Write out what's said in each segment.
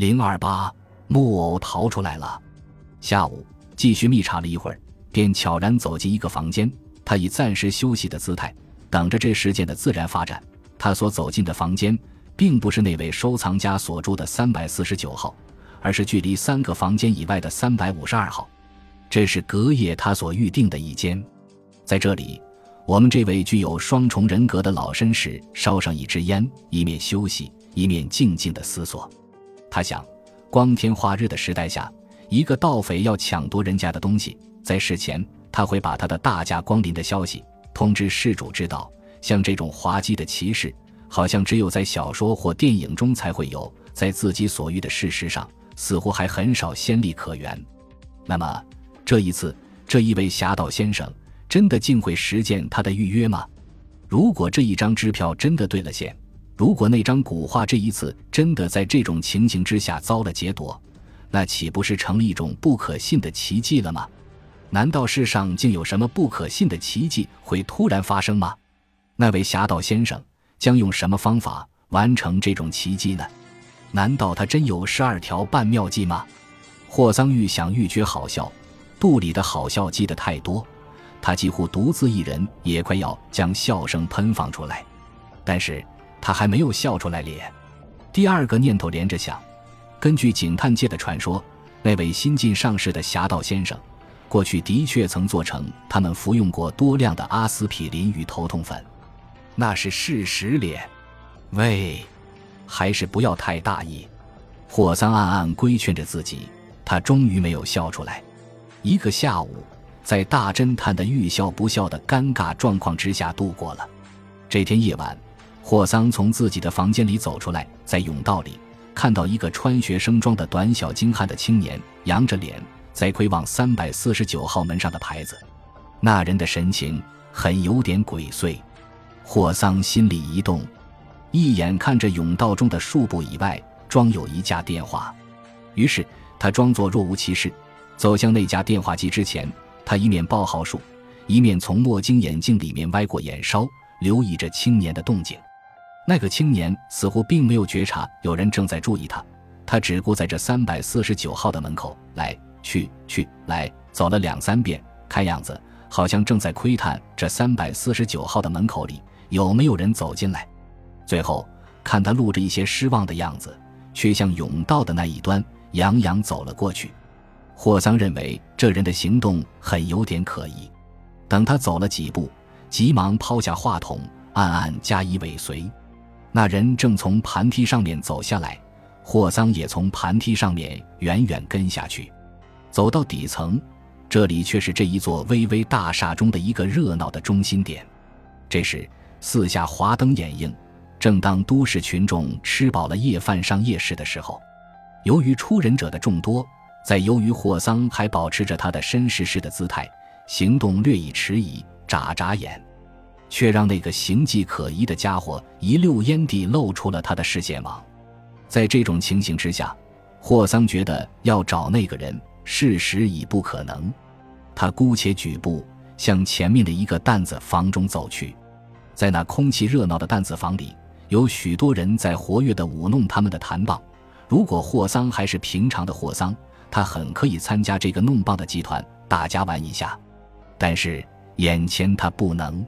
零二八木偶逃出来了。下午继续密查了一会儿，便悄然走进一个房间。他以暂时休息的姿态，等着这事件的自然发展。他所走进的房间，并不是那位收藏家所住的三百四十九号，而是距离三个房间以外的三百五十二号。这是隔夜他所预定的一间。在这里，我们这位具有双重人格的老绅士烧上一支烟，一面休息，一面静静的思索。他想，光天化日的时代下，一个盗匪要抢夺人家的东西，在事前他会把他的大驾光临的消息通知事主知道。像这种滑稽的歧视，好像只有在小说或电影中才会有，在自己所遇的事实上，似乎还很少先例可原。那么，这一次，这一位侠盗先生。真的竟会实践他的预约吗？如果这一张支票真的兑了现，如果那张古画这一次真的在这种情形之下遭了劫夺，那岂不是成了一种不可信的奇迹了吗？难道世上竟有什么不可信的奇迹会突然发生吗？那位侠盗先生将用什么方法完成这种奇迹呢？难道他真有十二条半妙计吗？霍桑愈想愈觉好笑，肚里的好笑积得太多。他几乎独自一人，也快要将笑声喷放出来，但是他还没有笑出来咧。第二个念头连着想：根据警探界的传说，那位新晋上市的侠盗先生，过去的确曾做成他们服用过多量的阿司匹林与头痛粉，那是事实咧。喂，还是不要太大意。霍桑暗暗规劝着自己，他终于没有笑出来。一个下午。在大侦探的欲笑不笑的尴尬状况之下度过了这天夜晚，霍桑从自己的房间里走出来，在甬道里看到一个穿学生装的短小精悍的青年，扬着脸在窥望三百四十九号门上的牌子。那人的神情很有点鬼祟。霍桑心里一动，一眼看着甬道中的数步以外装有一架电话，于是他装作若无其事，走向那架电话机之前。他一面报号数，一面从墨镜眼镜里面歪过眼梢，留意着青年的动静。那个青年似乎并没有觉察有人正在注意他，他只顾在这三百四十九号的门口来去去来走了两三遍，看样子好像正在窥探这三百四十九号的门口里有没有人走进来。最后看他露着一些失望的样子，却向甬道的那一端洋洋走了过去。霍桑认为这人的行动很有点可疑，等他走了几步，急忙抛下话筒，暗暗加以尾随。那人正从盘梯上面走下来，霍桑也从盘梯上面远远跟下去。走到底层，这里却是这一座巍巍大厦中的一个热闹的中心点。这时，四下华灯掩映，正当都市群众吃饱了夜饭上夜市的时候，由于出人者的众多。在由于霍桑还保持着他的绅士式的姿态，行动略已迟疑，眨眨眼，却让那个形迹可疑的家伙一溜烟地露出了他的视线网。在这种情形之下，霍桑觉得要找那个人，事实已不可能。他姑且举步向前面的一个担子房中走去，在那空气热闹的担子房里，有许多人在活跃地舞弄他们的弹棒。如果霍桑还是平常的霍桑，他很可以参加这个弄棒的集团，大家玩一下。但是眼前他不能，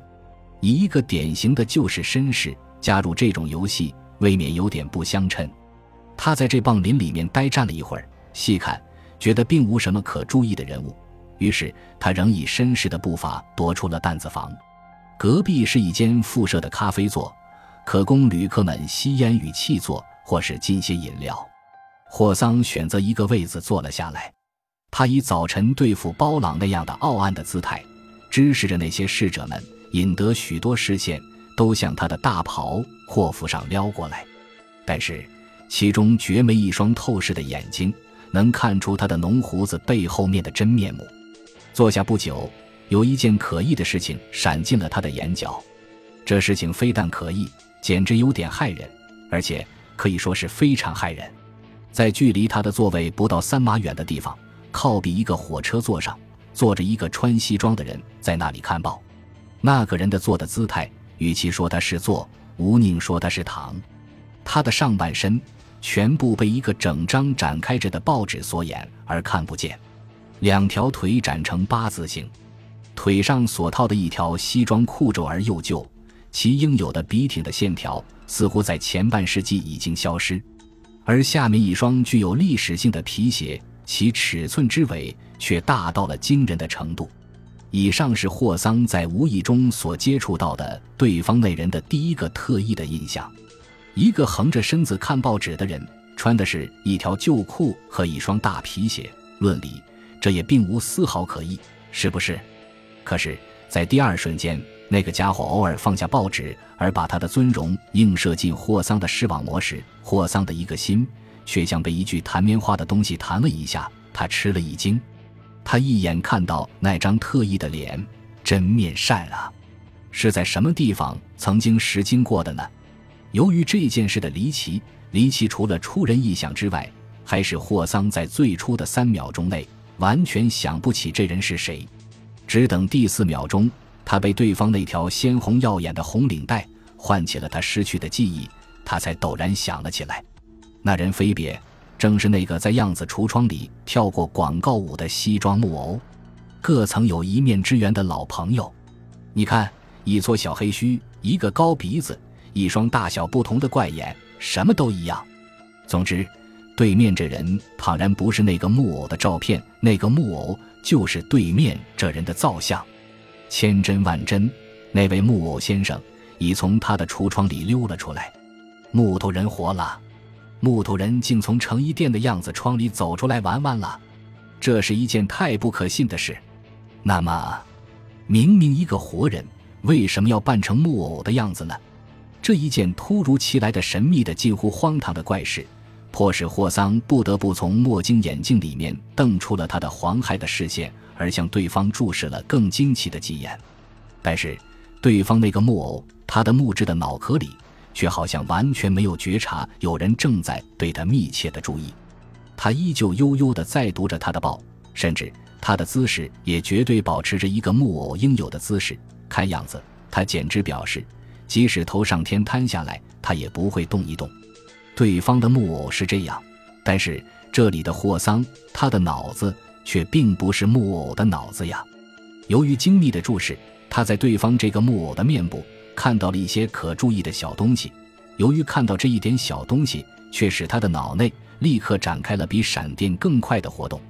以一个典型的旧式绅士加入这种游戏，未免有点不相称。他在这棒林里面呆站了一会儿，细看觉得并无什么可注意的人物，于是他仍以绅士的步伐踱出了担子房。隔壁是一间附设的咖啡座，可供旅客们吸烟与气坐，或是进些饮料。霍桑选择一个位子坐了下来，他以早晨对付包朗那样的傲岸的姿态，支持着那些侍者们，引得许多视线都向他的大袍阔服上撩过来。但是，其中绝没一双透视的眼睛能看出他的浓胡子背后面的真面目。坐下不久，有一件可疑的事情闪进了他的眼角。这事情非但可疑，简直有点骇人，而且可以说是非常骇人。在距离他的座位不到三码远的地方，靠壁一个火车座上，坐着一个穿西装的人，在那里看报。那个人的坐的姿态，与其说他是坐，无宁说他是躺。他的上半身全部被一个整张展开着的报纸所掩而看不见。两条腿展成八字形，腿上所套的一条西装裤皱而又旧，其应有的笔挺的线条似乎在前半世纪已经消失。而下面一双具有历史性的皮鞋，其尺寸之伟却大到了惊人的程度。以上是霍桑在无意中所接触到的对方那人的第一个特异的印象：一个横着身子看报纸的人，穿的是一条旧裤和一双大皮鞋。论理。这也并无丝毫可疑，是不是？可是，在第二瞬间，那个家伙偶尔放下报纸，而把他的尊容映射进霍桑的视网膜时，霍桑的一个心却像被一具弹棉花的东西弹了一下，他吃了一惊。他一眼看到那张特异的脸，真面善啊！是在什么地方曾经实经过的呢？由于这件事的离奇，离奇除了出人意想之外，还是霍桑在最初的三秒钟内。完全想不起这人是谁，只等第四秒钟，他被对方那条鲜红耀眼的红领带唤起了他失去的记忆，他才陡然想了起来。那人非别，正是那个在样子橱窗里跳过广告舞的西装木偶，各曾有一面之缘的老朋友。你看，一撮小黑须，一个高鼻子，一双大小不同的怪眼，什么都一样。总之。对面这人倘然不是那个木偶的照片，那个木偶就是对面这人的造像。千真万真，那位木偶先生已从他的橱窗里溜了出来。木头人活了，木头人竟从成衣店的样子窗里走出来玩玩了。这是一件太不可信的事。那么，明明一个活人，为什么要扮成木偶的样子呢？这一件突如其来的神秘的、近乎荒唐的怪事。迫使霍桑不得不从墨镜眼镜里面瞪出了他的黄害的视线，而向对方注视了更惊奇的几眼。但是，对方那个木偶，他的木质的脑壳里却好像完全没有觉察有人正在对他密切的注意。他依旧悠悠地在读着他的报，甚至他的姿势也绝对保持着一个木偶应有的姿势。看样子，他简直表示，即使头上天瘫下来，他也不会动一动。对方的木偶是这样，但是这里的霍桑，他的脑子却并不是木偶的脑子呀。由于精密的注视，他在对方这个木偶的面部看到了一些可注意的小东西。由于看到这一点小东西，却使他的脑内立刻展开了比闪电更快的活动。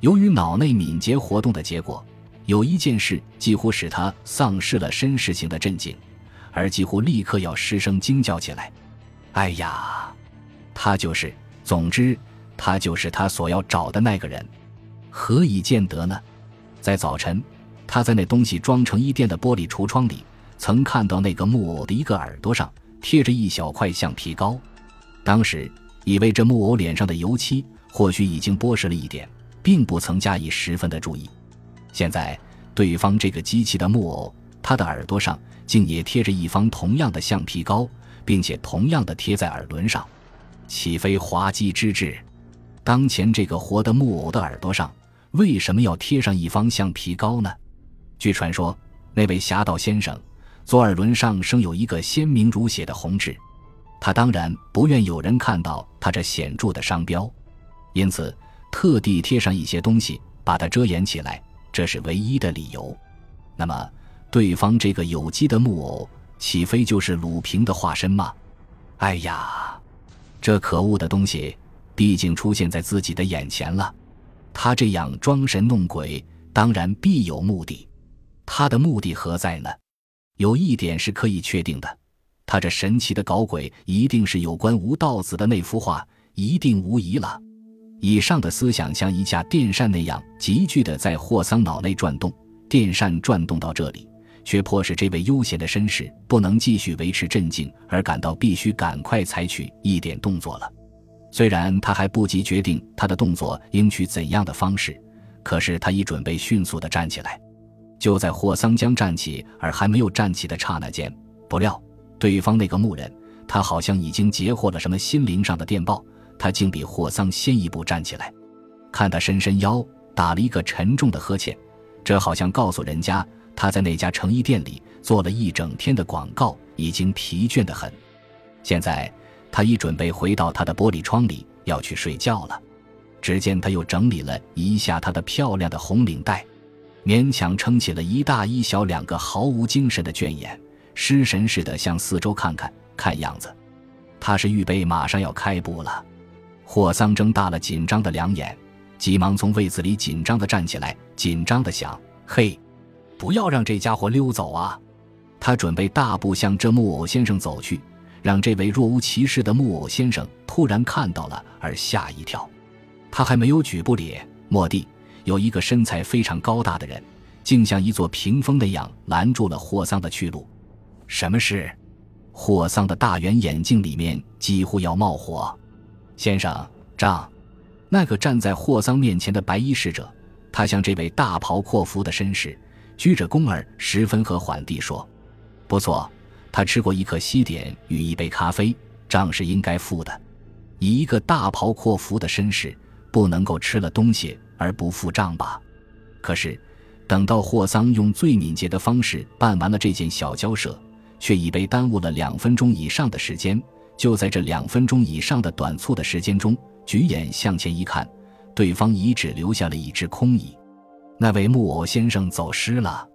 由于脑内敏捷活动的结果，有一件事几乎使他丧失了绅士型的镇静，而几乎立刻要失声惊叫起来：“哎呀！”他就是，总之，他就是他所要找的那个人。何以见得呢？在早晨，他在那东西装成衣店的玻璃橱窗里，曾看到那个木偶的一个耳朵上贴着一小块橡皮膏。当时以为这木偶脸上的油漆或许已经剥蚀了一点，并不曾加以十分的注意。现在，对方这个机器的木偶，他的耳朵上竟也贴着一方同样的橡皮膏，并且同样的贴在耳轮上。岂非滑稽之至？当前这个活的木偶的耳朵上，为什么要贴上一方橡皮膏呢？据传说，那位侠盗先生左耳轮上生有一个鲜明如血的红痣，他当然不愿有人看到他这显著的商标，因此特地贴上一些东西把它遮掩起来，这是唯一的理由。那么，对方这个有机的木偶，岂非就是鲁平的化身吗？哎呀！这可恶的东西，毕竟出现在自己的眼前了。他这样装神弄鬼，当然必有目的。他的目的何在呢？有一点是可以确定的：他这神奇的搞鬼，一定是有关吴道子的那幅画，一定无疑了。以上的思想像一架电扇那样急剧的在霍桑脑内转动。电扇转动到这里。却迫使这位悠闲的绅士不能继续维持镇静，而感到必须赶快采取一点动作了。虽然他还不及决定他的动作应取怎样的方式，可是他已准备迅速的站起来。就在霍桑将站起而还没有站起的刹那间，不料对方那个牧人，他好像已经截获了什么心灵上的电报，他竟比霍桑先一步站起来。看他伸伸腰，打了一个沉重的呵欠，这好像告诉人家。他在那家成衣店里做了一整天的广告，已经疲倦得很。现在，他已准备回到他的玻璃窗里，要去睡觉了。只见他又整理了一下他的漂亮的红领带，勉强撑起了一大一小两个毫无精神的卷眼，失神似的向四周看看。看样子，他是预备马上要开步了。霍桑睁大了紧张的两眼，急忙从位子里紧张的站起来，紧张的想：“嘿，不要让这家伙溜走啊！”他准备大步向这木偶先生走去，让这位若无其事的木偶先生突然看到了而吓一跳。他还没有举步咧，蓦地有一个身材非常高大的人，竟像一座屏风那样拦住了霍桑的去路。什么事？霍桑的大圆眼睛里面几乎要冒火。先生，账那个站在霍桑面前的白衣使者，他向这位大袍阔服的绅士鞠着躬儿，十分和缓地说：“不错，他吃过一颗西点与一杯咖啡，账是应该付的。以一个大袍阔服的绅士。”不能够吃了东西而不付账吧？可是，等到霍桑用最敏捷的方式办完了这件小交涉，却已被耽误了两分钟以上的时间。就在这两分钟以上的短促的时间中，举眼向前一看，对方已只留下了一只空椅。那位木偶先生走失了。